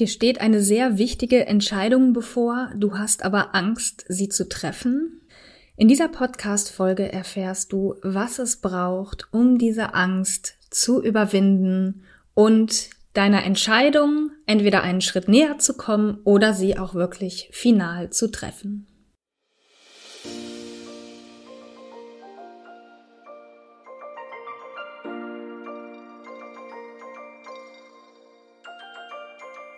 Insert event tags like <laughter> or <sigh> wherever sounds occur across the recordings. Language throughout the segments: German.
Dir steht eine sehr wichtige Entscheidung bevor, du hast aber Angst, sie zu treffen. In dieser Podcast-Folge erfährst du, was es braucht, um diese Angst zu überwinden und deiner Entscheidung entweder einen Schritt näher zu kommen oder sie auch wirklich final zu treffen.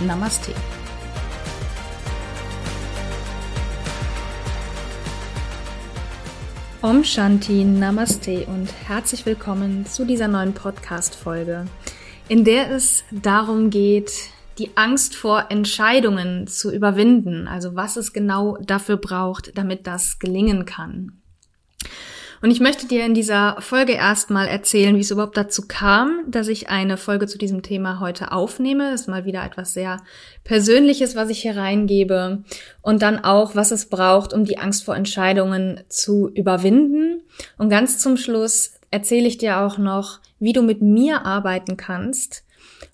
Namaste. Om Shanti, Namaste und herzlich willkommen zu dieser neuen Podcast-Folge, in der es darum geht, die Angst vor Entscheidungen zu überwinden, also was es genau dafür braucht, damit das gelingen kann. Und ich möchte dir in dieser Folge erstmal erzählen, wie es überhaupt dazu kam, dass ich eine Folge zu diesem Thema heute aufnehme. Das ist mal wieder etwas sehr Persönliches, was ich hier reingebe. Und dann auch, was es braucht, um die Angst vor Entscheidungen zu überwinden. Und ganz zum Schluss erzähle ich dir auch noch, wie du mit mir arbeiten kannst,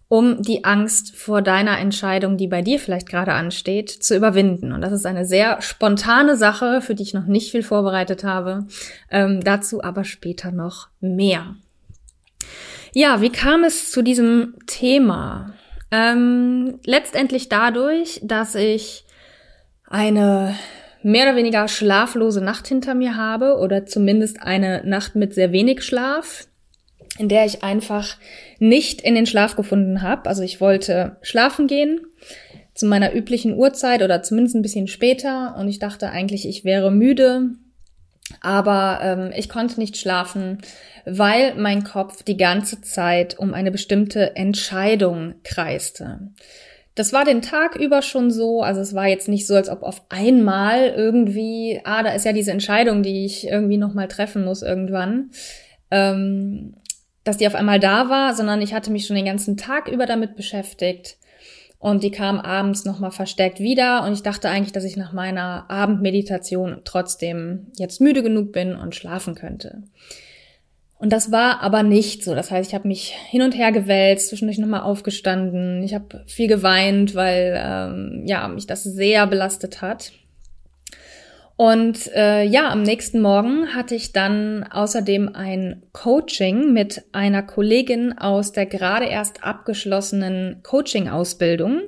um die Angst vor deiner Entscheidung, die bei dir vielleicht gerade ansteht, zu überwinden. Und das ist eine sehr spontane Sache, für die ich noch nicht viel vorbereitet habe. Ähm, dazu aber später noch mehr. Ja, wie kam es zu diesem Thema? Ähm, letztendlich dadurch, dass ich eine mehr oder weniger schlaflose Nacht hinter mir habe oder zumindest eine Nacht mit sehr wenig Schlaf in der ich einfach nicht in den Schlaf gefunden habe. Also ich wollte schlafen gehen zu meiner üblichen Uhrzeit oder zumindest ein bisschen später und ich dachte eigentlich, ich wäre müde, aber ähm, ich konnte nicht schlafen, weil mein Kopf die ganze Zeit um eine bestimmte Entscheidung kreiste. Das war den Tag über schon so, also es war jetzt nicht so, als ob auf einmal irgendwie, ah, da ist ja diese Entscheidung, die ich irgendwie nochmal treffen muss irgendwann. Ähm, dass die auf einmal da war, sondern ich hatte mich schon den ganzen Tag über damit beschäftigt. Und die kam abends nochmal verstärkt wieder. Und ich dachte eigentlich, dass ich nach meiner Abendmeditation trotzdem jetzt müde genug bin und schlafen könnte. Und das war aber nicht so. Das heißt, ich habe mich hin und her gewälzt, zwischendurch nochmal aufgestanden. Ich habe viel geweint, weil ähm, ja mich das sehr belastet hat. Und äh, ja, am nächsten Morgen hatte ich dann außerdem ein Coaching mit einer Kollegin aus der gerade erst abgeschlossenen Coaching-Ausbildung.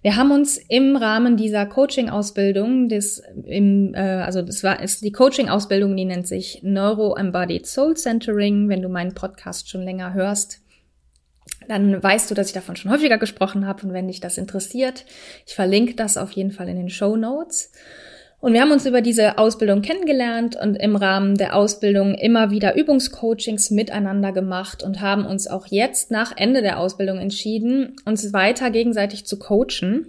Wir haben uns im Rahmen dieser Coaching-Ausbildung, das im, äh, also das war ist die Coaching-Ausbildung, die nennt sich Neuro Embodied Soul Centering. Wenn du meinen Podcast schon länger hörst, dann weißt du, dass ich davon schon häufiger gesprochen habe. Und wenn dich das interessiert, ich verlinke das auf jeden Fall in den Show Notes. Und wir haben uns über diese Ausbildung kennengelernt und im Rahmen der Ausbildung immer wieder Übungscoachings miteinander gemacht und haben uns auch jetzt nach Ende der Ausbildung entschieden, uns weiter gegenseitig zu coachen,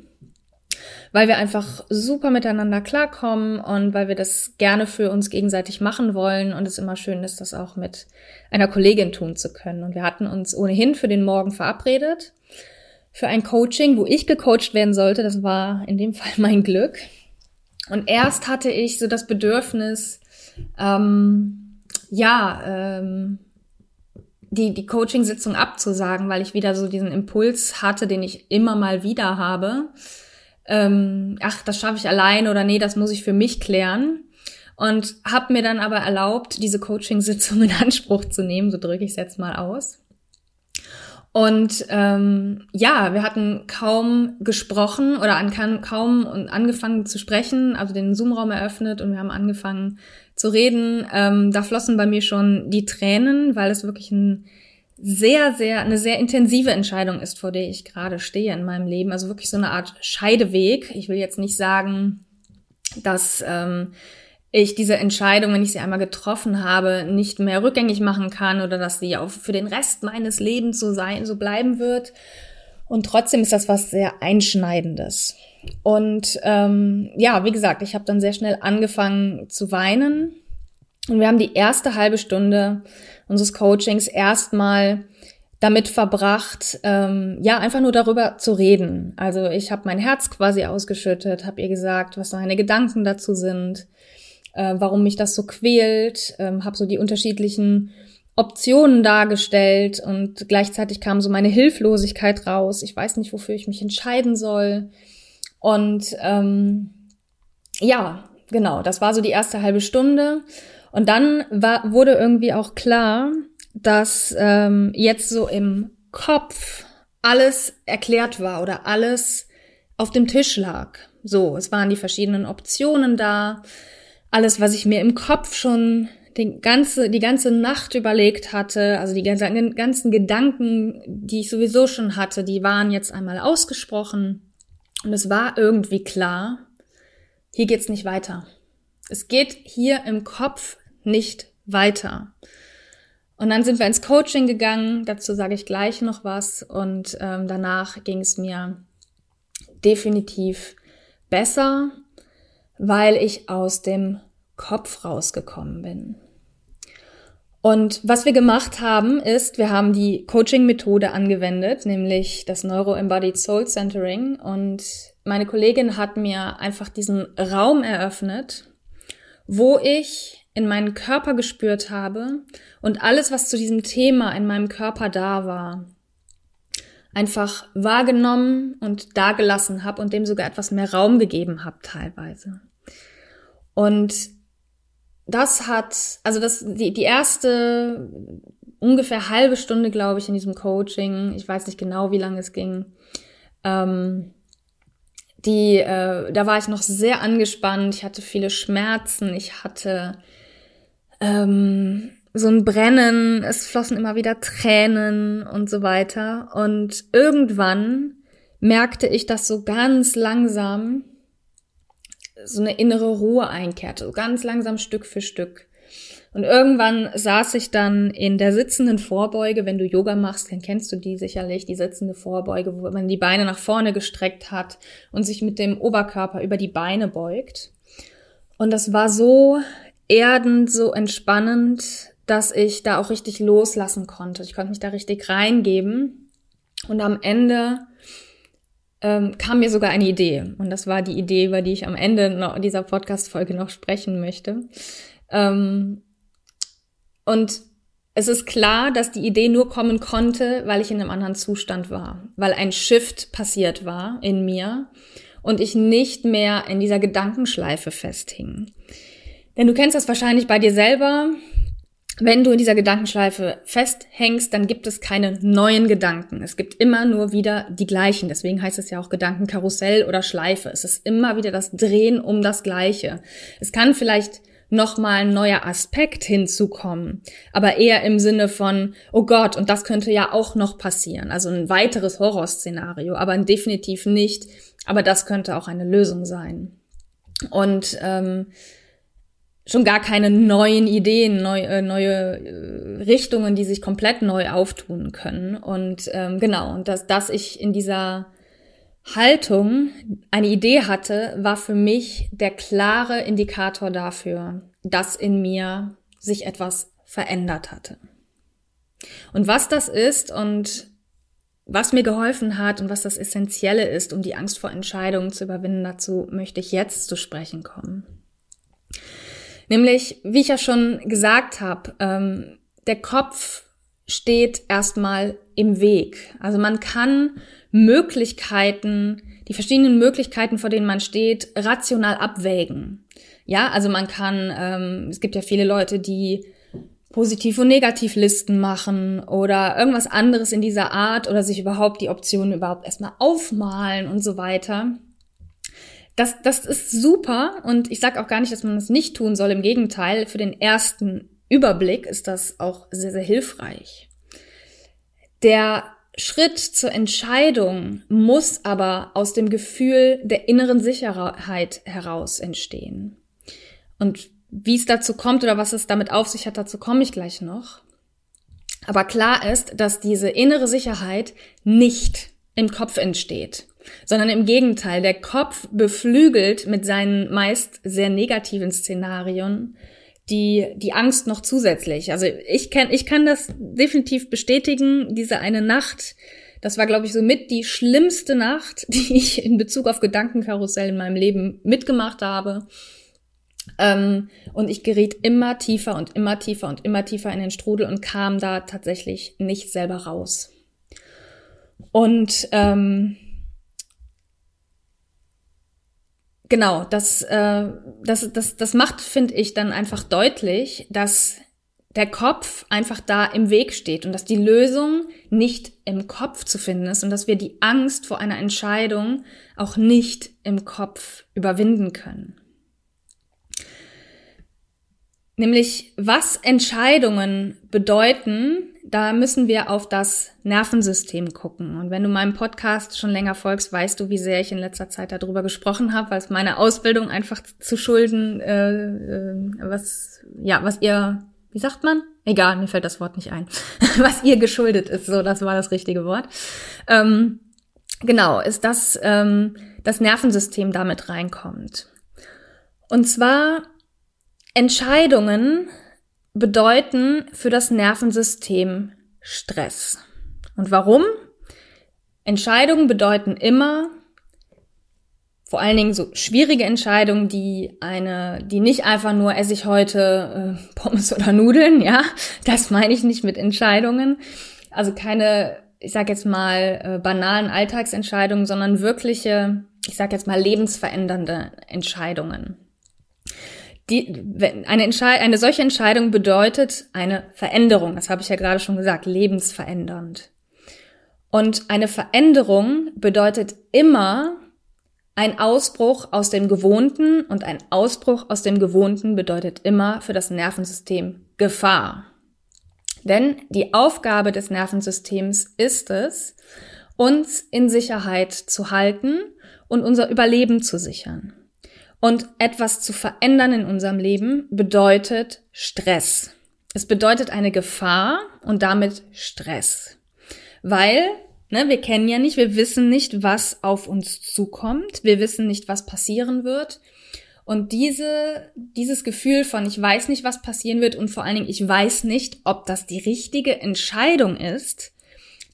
weil wir einfach super miteinander klarkommen und weil wir das gerne für uns gegenseitig machen wollen und es immer schön ist, das auch mit einer Kollegin tun zu können. Und wir hatten uns ohnehin für den Morgen verabredet für ein Coaching, wo ich gecoacht werden sollte. Das war in dem Fall <laughs> mein Glück. Und erst hatte ich so das Bedürfnis, ähm, ja, ähm, die, die Coaching-Sitzung abzusagen, weil ich wieder so diesen Impuls hatte, den ich immer mal wieder habe. Ähm, ach, das schaffe ich allein oder nee, das muss ich für mich klären. Und habe mir dann aber erlaubt, diese Coaching-Sitzung in Anspruch zu nehmen, so drücke ich es jetzt mal aus. Und ähm, ja, wir hatten kaum gesprochen oder an, kaum angefangen zu sprechen, also den Zoom-Raum eröffnet und wir haben angefangen zu reden, ähm, da flossen bei mir schon die Tränen, weil es wirklich ein sehr, sehr, eine sehr intensive Entscheidung ist, vor der ich gerade stehe in meinem Leben. Also wirklich so eine Art Scheideweg. Ich will jetzt nicht sagen, dass ähm, ich diese Entscheidung, wenn ich sie einmal getroffen habe, nicht mehr rückgängig machen kann oder dass sie auch für den Rest meines Lebens so sein, so bleiben wird. Und trotzdem ist das was sehr Einschneidendes. Und ähm, ja, wie gesagt, ich habe dann sehr schnell angefangen zu weinen. Und wir haben die erste halbe Stunde unseres Coachings erstmal damit verbracht, ähm, ja, einfach nur darüber zu reden. Also ich habe mein Herz quasi ausgeschüttet, habe ihr gesagt, was meine Gedanken dazu sind, äh, warum mich das so quält, ähm, habe so die unterschiedlichen Optionen dargestellt und gleichzeitig kam so meine Hilflosigkeit raus. Ich weiß nicht, wofür ich mich entscheiden soll. Und ähm, ja, genau, das war so die erste halbe Stunde. Und dann war, wurde irgendwie auch klar, dass ähm, jetzt so im Kopf alles erklärt war oder alles auf dem Tisch lag. So, es waren die verschiedenen Optionen da. Alles, was ich mir im Kopf schon den ganze, die ganze Nacht überlegt hatte, also die ganzen, ganzen Gedanken, die ich sowieso schon hatte, die waren jetzt einmal ausgesprochen. Und es war irgendwie klar, hier geht's nicht weiter. Es geht hier im Kopf nicht weiter. Und dann sind wir ins Coaching gegangen, dazu sage ich gleich noch was. Und ähm, danach ging es mir definitiv besser, weil ich aus dem Kopf rausgekommen bin. Und was wir gemacht haben, ist, wir haben die Coaching-Methode angewendet, nämlich das Neuro-Embodied Soul Centering. Und meine Kollegin hat mir einfach diesen Raum eröffnet, wo ich in meinen Körper gespürt habe und alles, was zu diesem Thema in meinem Körper da war, einfach wahrgenommen und dagelassen habe und dem sogar etwas mehr Raum gegeben habe teilweise. Und das hat, also das, die, die erste ungefähr halbe Stunde, glaube ich, in diesem Coaching, ich weiß nicht genau, wie lange es ging, ähm, die, äh, da war ich noch sehr angespannt, ich hatte viele Schmerzen, ich hatte ähm, so ein Brennen, es flossen immer wieder Tränen und so weiter. Und irgendwann merkte ich, dass so ganz langsam so eine innere Ruhe einkehrte, so ganz langsam Stück für Stück. Und irgendwann saß ich dann in der sitzenden Vorbeuge. Wenn du Yoga machst, dann kennst du die sicherlich, die sitzende Vorbeuge, wo man die Beine nach vorne gestreckt hat und sich mit dem Oberkörper über die Beine beugt. Und das war so erdend, so entspannend, dass ich da auch richtig loslassen konnte. Ich konnte mich da richtig reingeben. Und am Ende ähm, kam mir sogar eine Idee. Und das war die Idee, über die ich am Ende dieser Podcast-Folge noch sprechen möchte. Ähm, und es ist klar, dass die Idee nur kommen konnte, weil ich in einem anderen Zustand war, weil ein Shift passiert war in mir und ich nicht mehr in dieser Gedankenschleife festhing. Denn du kennst das wahrscheinlich bei dir selber. Wenn du in dieser Gedankenschleife festhängst, dann gibt es keine neuen Gedanken. Es gibt immer nur wieder die gleichen. Deswegen heißt es ja auch Gedankenkarussell oder Schleife. Es ist immer wieder das Drehen um das Gleiche. Es kann vielleicht nochmal ein neuer Aspekt hinzukommen, aber eher im Sinne von, oh Gott, und das könnte ja auch noch passieren. Also ein weiteres Horrorszenario, aber definitiv nicht. Aber das könnte auch eine Lösung sein. Und ähm, schon gar keine neuen Ideen, neu, äh, neue äh, Richtungen, die sich komplett neu auftun können. Und ähm, genau, und dass, dass ich in dieser Haltung eine Idee hatte, war für mich der klare Indikator dafür, dass in mir sich etwas verändert hatte. Und was das ist und was mir geholfen hat und was das Essentielle ist, um die Angst vor Entscheidungen zu überwinden, dazu möchte ich jetzt zu sprechen kommen. Nämlich, wie ich ja schon gesagt habe, ähm, der Kopf steht erstmal im Weg. Also man kann Möglichkeiten, die verschiedenen Möglichkeiten, vor denen man steht, rational abwägen. Ja, also man kann, ähm, es gibt ja viele Leute, die Positiv- und Negativlisten machen oder irgendwas anderes in dieser Art oder sich überhaupt die Optionen überhaupt erstmal aufmalen und so weiter. Das, das ist super und ich sage auch gar nicht, dass man das nicht tun soll. Im Gegenteil, für den ersten Überblick ist das auch sehr, sehr hilfreich. Der Schritt zur Entscheidung muss aber aus dem Gefühl der inneren Sicherheit heraus entstehen. Und wie es dazu kommt oder was es damit auf sich hat, dazu komme ich gleich noch. Aber klar ist, dass diese innere Sicherheit nicht im Kopf entsteht, sondern im Gegenteil, der Kopf beflügelt mit seinen meist sehr negativen Szenarien die, die Angst noch zusätzlich. Also ich kann, ich kann das definitiv bestätigen, diese eine Nacht, das war, glaube ich, so mit die schlimmste Nacht, <laughs> die ich in Bezug auf Gedankenkarussell in meinem Leben mitgemacht habe. Ähm, und ich geriet immer tiefer und immer tiefer und immer tiefer in den Strudel und kam da tatsächlich nicht selber raus. Und ähm, genau, das, äh, das, das, das macht, finde ich, dann einfach deutlich, dass der Kopf einfach da im Weg steht und dass die Lösung nicht im Kopf zu finden ist und dass wir die Angst vor einer Entscheidung auch nicht im Kopf überwinden können. Nämlich, was Entscheidungen bedeuten, da müssen wir auf das Nervensystem gucken. Und wenn du meinem Podcast schon länger folgst, weißt du, wie sehr ich in letzter Zeit darüber gesprochen habe, weil es meine Ausbildung einfach zu schulden, äh, äh, was, ja, was ihr, wie sagt man? Egal, mir fällt das Wort nicht ein. <laughs> was ihr geschuldet ist, so, das war das richtige Wort. Ähm, genau, ist das, ähm, das Nervensystem damit reinkommt. Und zwar Entscheidungen bedeuten für das Nervensystem Stress. Und warum? Entscheidungen bedeuten immer, vor allen Dingen so schwierige Entscheidungen, die eine, die nicht einfach nur esse ich heute äh, Pommes oder Nudeln, ja, das meine ich nicht mit Entscheidungen. Also keine, ich sag jetzt mal äh, banalen Alltagsentscheidungen, sondern wirkliche, ich sag jetzt mal lebensverändernde Entscheidungen. Die, eine, Entscheid eine solche Entscheidung bedeutet eine Veränderung. Das habe ich ja gerade schon gesagt, lebensverändernd. Und eine Veränderung bedeutet immer ein Ausbruch aus dem Gewohnten und ein Ausbruch aus dem Gewohnten bedeutet immer für das Nervensystem Gefahr. Denn die Aufgabe des Nervensystems ist es, uns in Sicherheit zu halten und unser Überleben zu sichern. Und etwas zu verändern in unserem Leben bedeutet Stress. Es bedeutet eine Gefahr und damit Stress. Weil, ne, wir kennen ja nicht, wir wissen nicht, was auf uns zukommt. Wir wissen nicht, was passieren wird. Und diese, dieses Gefühl von ich weiß nicht, was passieren wird und vor allen Dingen ich weiß nicht, ob das die richtige Entscheidung ist,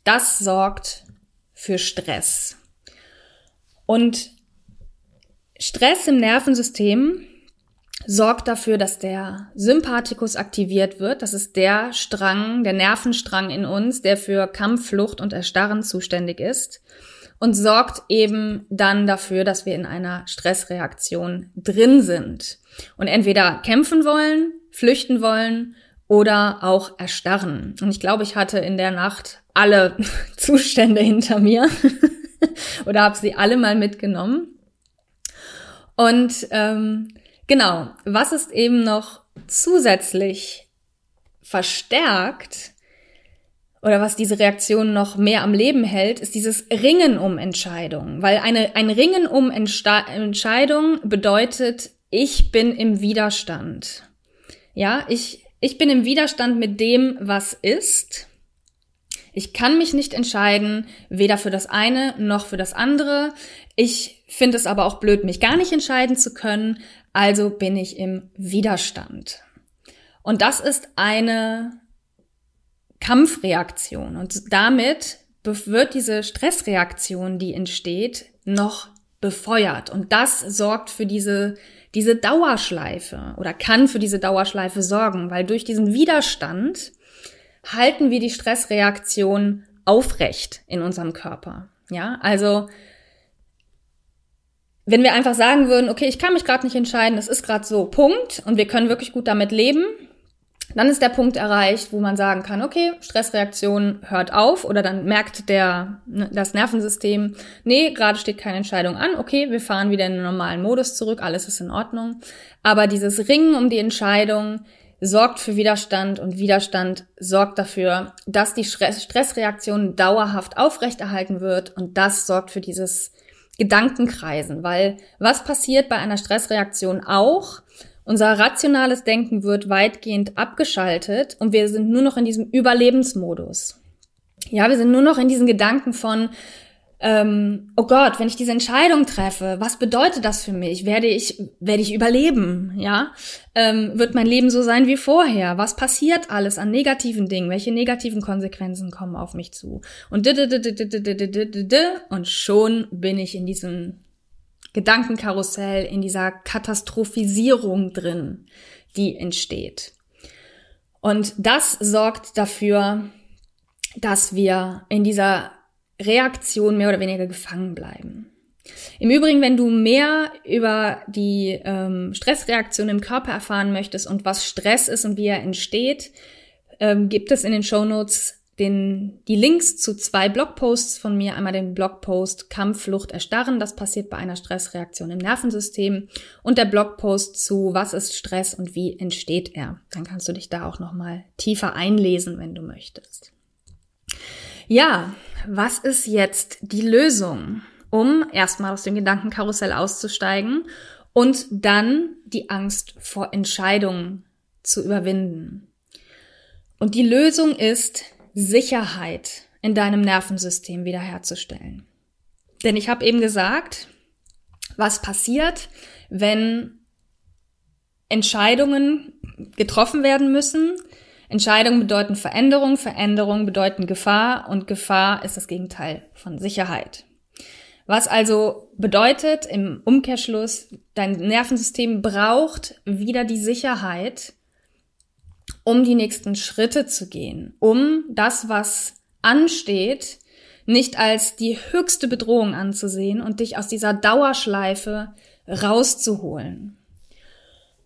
das sorgt für Stress. Und Stress im Nervensystem sorgt dafür, dass der Sympathikus aktiviert wird. Das ist der Strang, der Nervenstrang in uns, der für Kampf, Flucht und Erstarren zuständig ist und sorgt eben dann dafür, dass wir in einer Stressreaktion drin sind und entweder kämpfen wollen, flüchten wollen oder auch erstarren. Und ich glaube, ich hatte in der Nacht alle <laughs> Zustände hinter mir <laughs> oder habe sie alle mal mitgenommen. Und ähm, genau, was ist eben noch zusätzlich verstärkt oder was diese Reaktion noch mehr am Leben hält, ist dieses Ringen um Entscheidungen. Weil eine, ein Ringen um Entsta Entscheidung bedeutet, ich bin im Widerstand. Ja, ich, ich bin im Widerstand mit dem, was ist. Ich kann mich nicht entscheiden, weder für das eine noch für das andere. Ich finde es aber auch blöd, mich gar nicht entscheiden zu können, also bin ich im Widerstand. Und das ist eine Kampfreaktion und damit wird diese Stressreaktion, die entsteht, noch befeuert und das sorgt für diese diese Dauerschleife oder kann für diese Dauerschleife sorgen, weil durch diesen Widerstand halten wir die Stressreaktion aufrecht in unserem Körper. Ja, also wenn wir einfach sagen würden, okay, ich kann mich gerade nicht entscheiden, es ist gerade so, Punkt, und wir können wirklich gut damit leben, dann ist der Punkt erreicht, wo man sagen kann, okay, Stressreaktion hört auf oder dann merkt der, ne, das Nervensystem, nee, gerade steht keine Entscheidung an, okay, wir fahren wieder in den normalen Modus zurück, alles ist in Ordnung. Aber dieses Ringen um die Entscheidung sorgt für Widerstand und Widerstand sorgt dafür, dass die Stressreaktion dauerhaft aufrechterhalten wird und das sorgt für dieses Gedankenkreisen, weil was passiert bei einer Stressreaktion auch? Unser rationales Denken wird weitgehend abgeschaltet und wir sind nur noch in diesem Überlebensmodus. Ja, wir sind nur noch in diesen Gedanken von, ähm, oh Gott, wenn ich diese Entscheidung treffe, was bedeutet das für mich? Werde ich, werde ich überleben? Ja, ähm, wird mein Leben so sein wie vorher? Was passiert alles an negativen Dingen? Welche negativen Konsequenzen kommen auf mich zu? Und und schon bin ich in diesem Gedankenkarussell, in dieser Katastrophisierung drin, die entsteht. Und das sorgt dafür, dass wir in dieser Reaktion mehr oder weniger gefangen bleiben. Im Übrigen, wenn du mehr über die ähm, Stressreaktion im Körper erfahren möchtest und was Stress ist und wie er entsteht, ähm, gibt es in den Show Notes den, die Links zu zwei Blogposts von mir. Einmal den Blogpost Kampf, Flucht, Erstarren. Das passiert bei einer Stressreaktion im Nervensystem. Und der Blogpost zu Was ist Stress und wie entsteht er. Dann kannst du dich da auch nochmal tiefer einlesen, wenn du möchtest. Ja, was ist jetzt die Lösung, um erstmal aus dem Gedankenkarussell auszusteigen und dann die Angst vor Entscheidungen zu überwinden? Und die Lösung ist, Sicherheit in deinem Nervensystem wiederherzustellen. Denn ich habe eben gesagt, was passiert, wenn Entscheidungen getroffen werden müssen. Entscheidungen bedeuten Veränderung, Veränderung bedeuten Gefahr und Gefahr ist das Gegenteil von Sicherheit. Was also bedeutet im Umkehrschluss, dein Nervensystem braucht wieder die Sicherheit, um die nächsten Schritte zu gehen, um das, was ansteht, nicht als die höchste Bedrohung anzusehen und dich aus dieser Dauerschleife rauszuholen.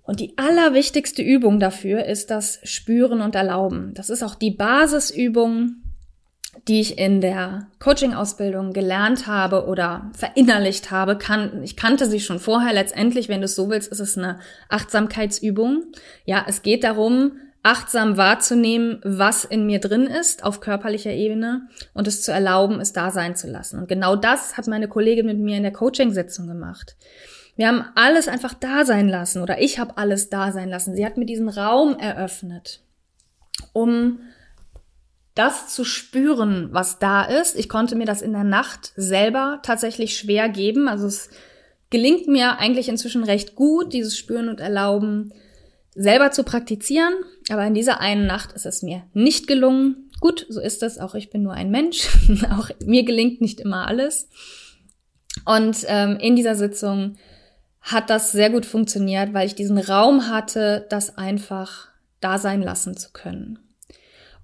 Und die allerwichtigste Übung dafür ist das Spüren und Erlauben. Das ist auch die Basisübung, die ich in der Coaching-Ausbildung gelernt habe oder verinnerlicht habe. ich kannte sie schon vorher. Letztendlich, wenn du es so willst, ist es eine Achtsamkeitsübung. Ja, es geht darum, achtsam wahrzunehmen, was in mir drin ist auf körperlicher Ebene und es zu erlauben, es da sein zu lassen. Und genau das hat meine Kollegin mit mir in der Coaching-Sitzung gemacht. Wir haben alles einfach da sein lassen oder ich habe alles da sein lassen. Sie hat mir diesen Raum eröffnet, um das zu spüren, was da ist. Ich konnte mir das in der Nacht selber tatsächlich schwer geben. Also es gelingt mir eigentlich inzwischen recht gut, dieses Spüren und Erlauben selber zu praktizieren. Aber in dieser einen Nacht ist es mir nicht gelungen. Gut, so ist es. Auch ich bin nur ein Mensch. <laughs> auch mir gelingt nicht immer alles. Und ähm, in dieser Sitzung hat das sehr gut funktioniert, weil ich diesen Raum hatte, das einfach da sein lassen zu können.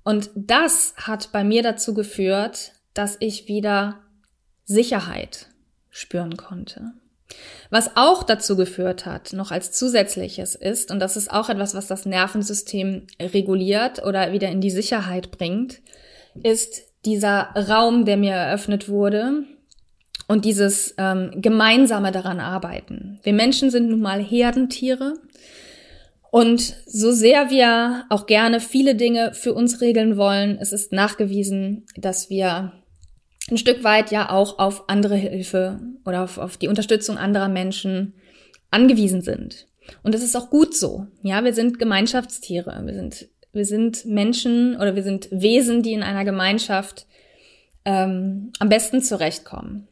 Und das hat bei mir dazu geführt, dass ich wieder Sicherheit spüren konnte. Was auch dazu geführt hat, noch als zusätzliches ist, und das ist auch etwas, was das Nervensystem reguliert oder wieder in die Sicherheit bringt, ist dieser Raum, der mir eröffnet wurde und dieses ähm, gemeinsame daran arbeiten. Wir Menschen sind nun mal Herdentiere und so sehr wir auch gerne viele Dinge für uns regeln wollen, es ist nachgewiesen, dass wir ein Stück weit ja auch auf andere Hilfe oder auf, auf die Unterstützung anderer Menschen angewiesen sind. Und das ist auch gut so. Ja, wir sind Gemeinschaftstiere. Wir sind, wir sind Menschen oder wir sind Wesen, die in einer Gemeinschaft ähm, am besten zurechtkommen.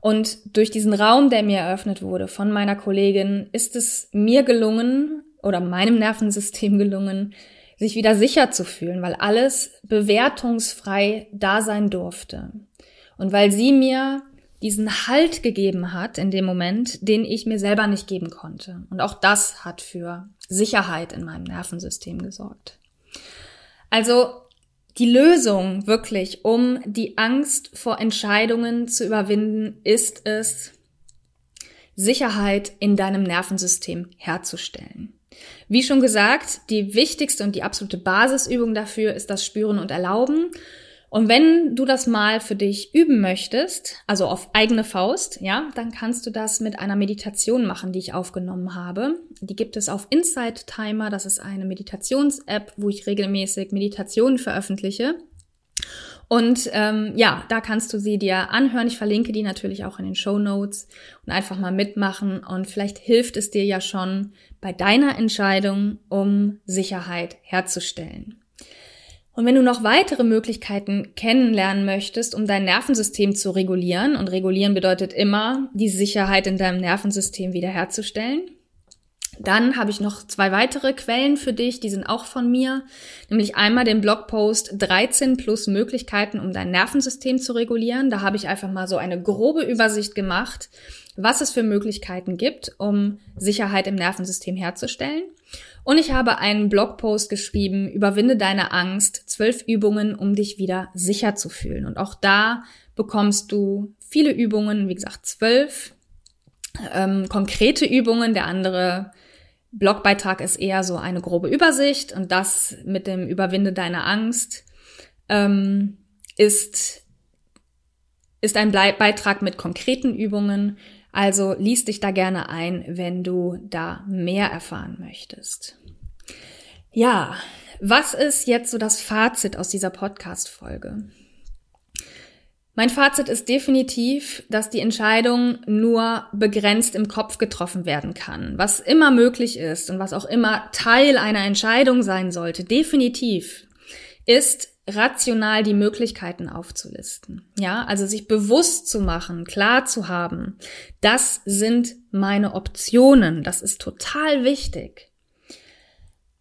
Und durch diesen Raum, der mir eröffnet wurde von meiner Kollegin, ist es mir gelungen oder meinem Nervensystem gelungen, sich wieder sicher zu fühlen, weil alles bewertungsfrei da sein durfte. Und weil sie mir diesen Halt gegeben hat in dem Moment, den ich mir selber nicht geben konnte. Und auch das hat für Sicherheit in meinem Nervensystem gesorgt. Also die Lösung wirklich, um die Angst vor Entscheidungen zu überwinden, ist es, Sicherheit in deinem Nervensystem herzustellen. Wie schon gesagt, die wichtigste und die absolute Basisübung dafür ist das Spüren und Erlauben. Und wenn du das mal für dich üben möchtest, also auf eigene Faust, ja, dann kannst du das mit einer Meditation machen, die ich aufgenommen habe. Die gibt es auf Insight Timer. Das ist eine Meditations-App, wo ich regelmäßig Meditationen veröffentliche. Und ähm, ja, da kannst du sie dir anhören. Ich verlinke die natürlich auch in den Show Notes und einfach mal mitmachen. Und vielleicht hilft es dir ja schon bei deiner Entscheidung, um Sicherheit herzustellen. Und wenn du noch weitere Möglichkeiten kennenlernen möchtest, um dein Nervensystem zu regulieren, und regulieren bedeutet immer, die Sicherheit in deinem Nervensystem wiederherzustellen, dann habe ich noch zwei weitere Quellen für dich, die sind auch von mir, nämlich einmal den Blogpost 13 plus Möglichkeiten, um dein Nervensystem zu regulieren. Da habe ich einfach mal so eine grobe Übersicht gemacht, was es für Möglichkeiten gibt, um Sicherheit im Nervensystem herzustellen. Und ich habe einen Blogpost geschrieben, überwinde deine Angst, zwölf Übungen, um dich wieder sicher zu fühlen. Und auch da bekommst du viele Übungen, wie gesagt, zwölf ähm, konkrete Übungen. Der andere Blogbeitrag ist eher so eine grobe Übersicht und das mit dem Überwinde deine Angst ähm, ist, ist ein Beitrag mit konkreten Übungen, also lies dich da gerne ein, wenn du da mehr erfahren möchtest. Ja, was ist jetzt so das Fazit aus dieser Podcast-Folge? Mein Fazit ist definitiv, dass die Entscheidung nur begrenzt im Kopf getroffen werden kann. Was immer möglich ist und was auch immer Teil einer Entscheidung sein sollte, definitiv, ist rational die Möglichkeiten aufzulisten. Ja, also sich bewusst zu machen, klar zu haben, das sind meine Optionen. Das ist total wichtig.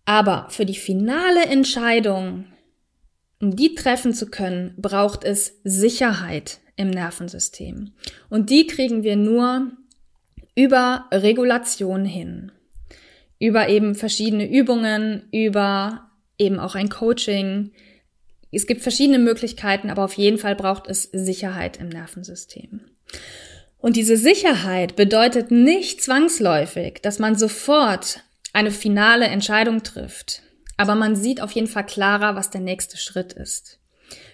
Aber für die finale Entscheidung, um die treffen zu können, braucht es Sicherheit im Nervensystem. Und die kriegen wir nur über Regulation hin. Über eben verschiedene Übungen, über eben auch ein Coaching, es gibt verschiedene Möglichkeiten, aber auf jeden Fall braucht es Sicherheit im Nervensystem. Und diese Sicherheit bedeutet nicht zwangsläufig, dass man sofort eine finale Entscheidung trifft. Aber man sieht auf jeden Fall klarer, was der nächste Schritt ist.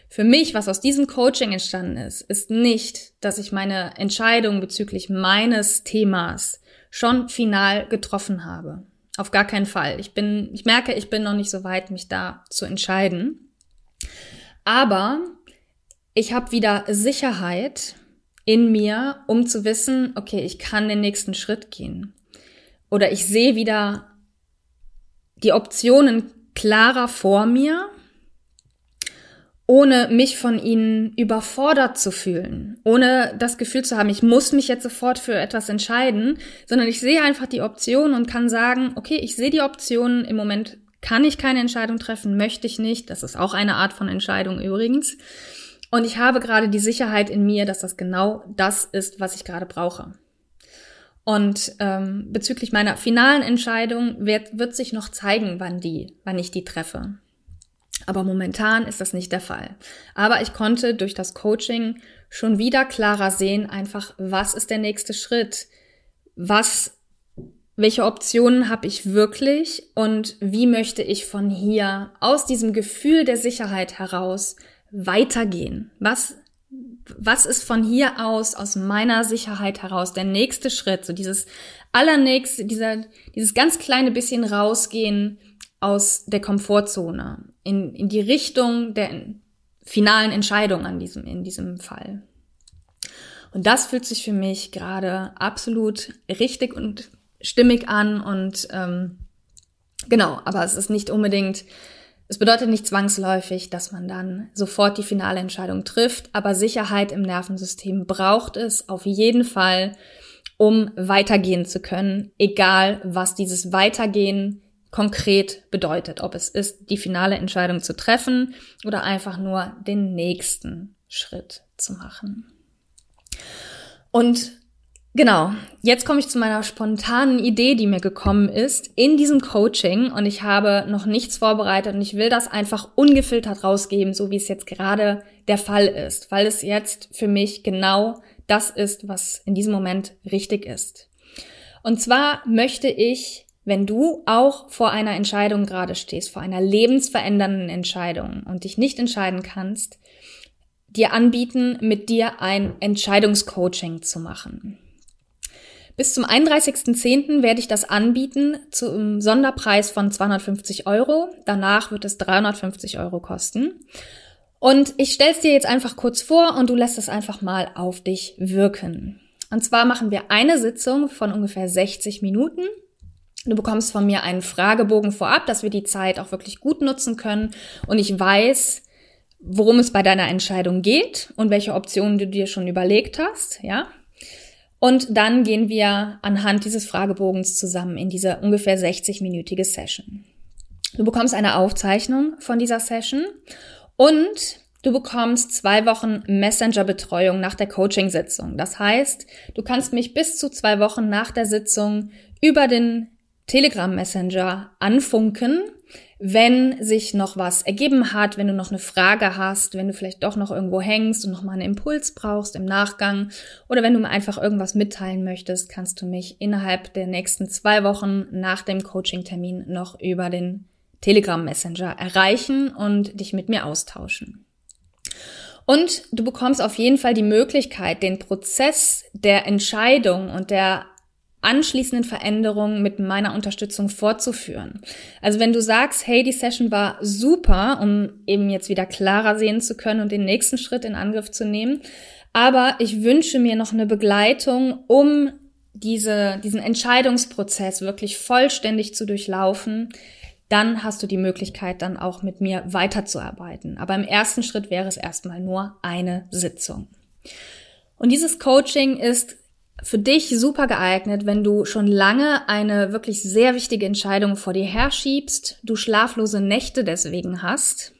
Für mich, was aus diesem Coaching entstanden ist, ist nicht, dass ich meine Entscheidung bezüglich meines Themas schon final getroffen habe. Auf gar keinen Fall. Ich bin, ich merke, ich bin noch nicht so weit, mich da zu entscheiden. Aber ich habe wieder Sicherheit in mir, um zu wissen, okay, ich kann den nächsten Schritt gehen. Oder ich sehe wieder die Optionen klarer vor mir, ohne mich von ihnen überfordert zu fühlen, ohne das Gefühl zu haben, ich muss mich jetzt sofort für etwas entscheiden, sondern ich sehe einfach die Optionen und kann sagen, okay, ich sehe die Optionen im Moment kann ich keine Entscheidung treffen, möchte ich nicht. Das ist auch eine Art von Entscheidung übrigens. Und ich habe gerade die Sicherheit in mir, dass das genau das ist, was ich gerade brauche. Und ähm, bezüglich meiner finalen Entscheidung wird, wird sich noch zeigen, wann die, wann ich die treffe. Aber momentan ist das nicht der Fall. Aber ich konnte durch das Coaching schon wieder klarer sehen, einfach, was ist der nächste Schritt? Was welche Optionen habe ich wirklich und wie möchte ich von hier aus diesem Gefühl der Sicherheit heraus weitergehen? Was, was ist von hier aus, aus meiner Sicherheit heraus der nächste Schritt? So dieses allernächste, dieser, dieses ganz kleine bisschen rausgehen aus der Komfortzone in, in die Richtung der finalen Entscheidung an diesem, in diesem Fall. Und das fühlt sich für mich gerade absolut richtig und stimmig an und ähm, genau, aber es ist nicht unbedingt, es bedeutet nicht zwangsläufig, dass man dann sofort die finale Entscheidung trifft, aber Sicherheit im Nervensystem braucht es auf jeden Fall, um weitergehen zu können, egal was dieses Weitergehen konkret bedeutet, ob es ist, die finale Entscheidung zu treffen oder einfach nur den nächsten Schritt zu machen. Und Genau, jetzt komme ich zu meiner spontanen Idee, die mir gekommen ist in diesem Coaching und ich habe noch nichts vorbereitet und ich will das einfach ungefiltert rausgeben, so wie es jetzt gerade der Fall ist, weil es jetzt für mich genau das ist, was in diesem Moment richtig ist. Und zwar möchte ich wenn du auch vor einer Entscheidung gerade stehst, vor einer lebensverändernden Entscheidung und dich nicht entscheiden kannst, dir anbieten, mit dir ein Entscheidungscoaching zu machen. Bis zum 31.10. werde ich das anbieten zum Sonderpreis von 250 Euro. Danach wird es 350 Euro kosten. Und ich stelle es dir jetzt einfach kurz vor und du lässt es einfach mal auf dich wirken. Und zwar machen wir eine Sitzung von ungefähr 60 Minuten Du bekommst von mir einen Fragebogen vorab, dass wir die Zeit auch wirklich gut nutzen können und ich weiß, worum es bei deiner Entscheidung geht und welche Optionen du dir schon überlegt hast, ja? Und dann gehen wir anhand dieses Fragebogens zusammen in diese ungefähr 60-minütige Session. Du bekommst eine Aufzeichnung von dieser Session und du bekommst zwei Wochen Messenger-Betreuung nach der Coaching-Sitzung. Das heißt, du kannst mich bis zu zwei Wochen nach der Sitzung über den Telegram Messenger anfunken, wenn sich noch was ergeben hat, wenn du noch eine Frage hast, wenn du vielleicht doch noch irgendwo hängst und noch mal einen Impuls brauchst im Nachgang oder wenn du mir einfach irgendwas mitteilen möchtest, kannst du mich innerhalb der nächsten zwei Wochen nach dem Coaching-Termin noch über den Telegram Messenger erreichen und dich mit mir austauschen. Und du bekommst auf jeden Fall die Möglichkeit, den Prozess der Entscheidung und der anschließenden Veränderungen mit meiner Unterstützung fortzuführen. Also wenn du sagst, hey, die Session war super, um eben jetzt wieder klarer sehen zu können und den nächsten Schritt in Angriff zu nehmen, aber ich wünsche mir noch eine Begleitung, um diese, diesen Entscheidungsprozess wirklich vollständig zu durchlaufen, dann hast du die Möglichkeit, dann auch mit mir weiterzuarbeiten. Aber im ersten Schritt wäre es erstmal nur eine Sitzung. Und dieses Coaching ist für dich super geeignet, wenn du schon lange eine wirklich sehr wichtige Entscheidung vor dir herschiebst, du schlaflose Nächte deswegen hast,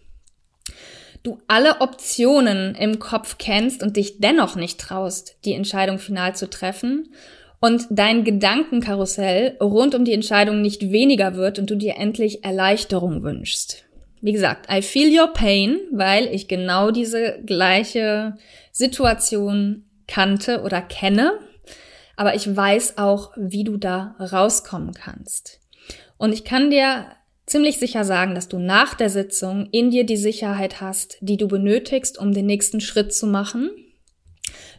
du alle Optionen im Kopf kennst und dich dennoch nicht traust, die Entscheidung final zu treffen und dein Gedankenkarussell rund um die Entscheidung nicht weniger wird und du dir endlich Erleichterung wünschst. Wie gesagt, I feel your pain, weil ich genau diese gleiche Situation kannte oder kenne aber ich weiß auch, wie du da rauskommen kannst. Und ich kann dir ziemlich sicher sagen, dass du nach der Sitzung in dir die Sicherheit hast, die du benötigst, um den nächsten Schritt zu machen.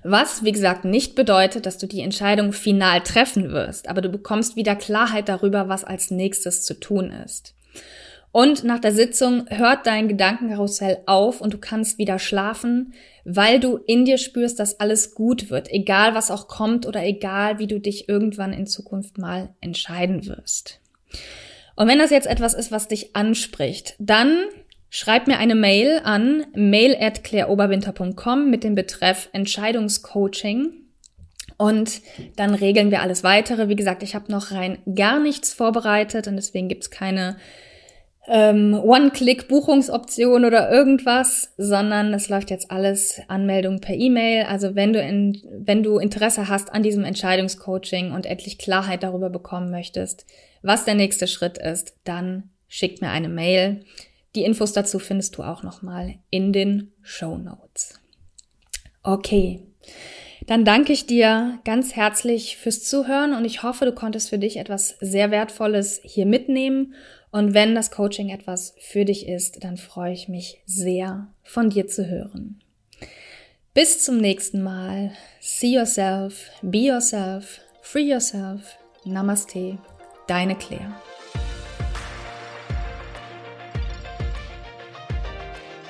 Was, wie gesagt, nicht bedeutet, dass du die Entscheidung final treffen wirst, aber du bekommst wieder Klarheit darüber, was als nächstes zu tun ist. Und nach der Sitzung hört dein Gedankenkarussell auf und du kannst wieder schlafen, weil du in dir spürst, dass alles gut wird, egal was auch kommt oder egal wie du dich irgendwann in Zukunft mal entscheiden wirst. Und wenn das jetzt etwas ist, was dich anspricht, dann schreib mir eine Mail an mail at claireoberwinter.com mit dem Betreff Entscheidungscoaching. Und dann regeln wir alles weitere. Wie gesagt, ich habe noch rein gar nichts vorbereitet und deswegen gibt's keine ähm, One-Click-Buchungsoption oder irgendwas, sondern es läuft jetzt alles Anmeldung per E-Mail. Also wenn du in, wenn du Interesse hast an diesem Entscheidungscoaching und endlich Klarheit darüber bekommen möchtest, was der nächste Schritt ist, dann schick mir eine Mail. Die Infos dazu findest du auch nochmal in den Show Notes. Okay. Dann danke ich dir ganz herzlich fürs Zuhören und ich hoffe, du konntest für dich etwas sehr Wertvolles hier mitnehmen und wenn das Coaching etwas für dich ist, dann freue ich mich sehr, von dir zu hören. Bis zum nächsten Mal. See yourself, be yourself, free yourself. Namaste, deine Claire.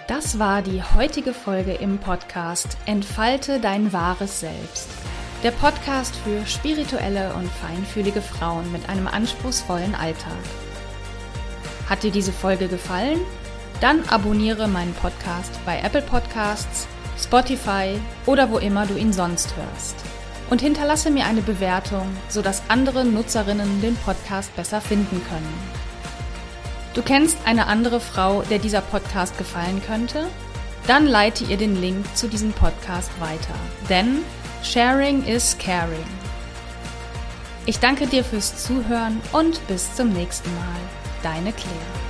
Das war die heutige Folge im Podcast Entfalte dein wahres Selbst. Der Podcast für spirituelle und feinfühlige Frauen mit einem anspruchsvollen Alltag. Hat dir diese Folge gefallen? Dann abonniere meinen Podcast bei Apple Podcasts, Spotify oder wo immer du ihn sonst hörst. Und hinterlasse mir eine Bewertung, sodass andere Nutzerinnen den Podcast besser finden können. Du kennst eine andere Frau, der dieser Podcast gefallen könnte? Dann leite ihr den Link zu diesem Podcast weiter. Denn Sharing is Caring. Ich danke dir fürs Zuhören und bis zum nächsten Mal. Deine Claire.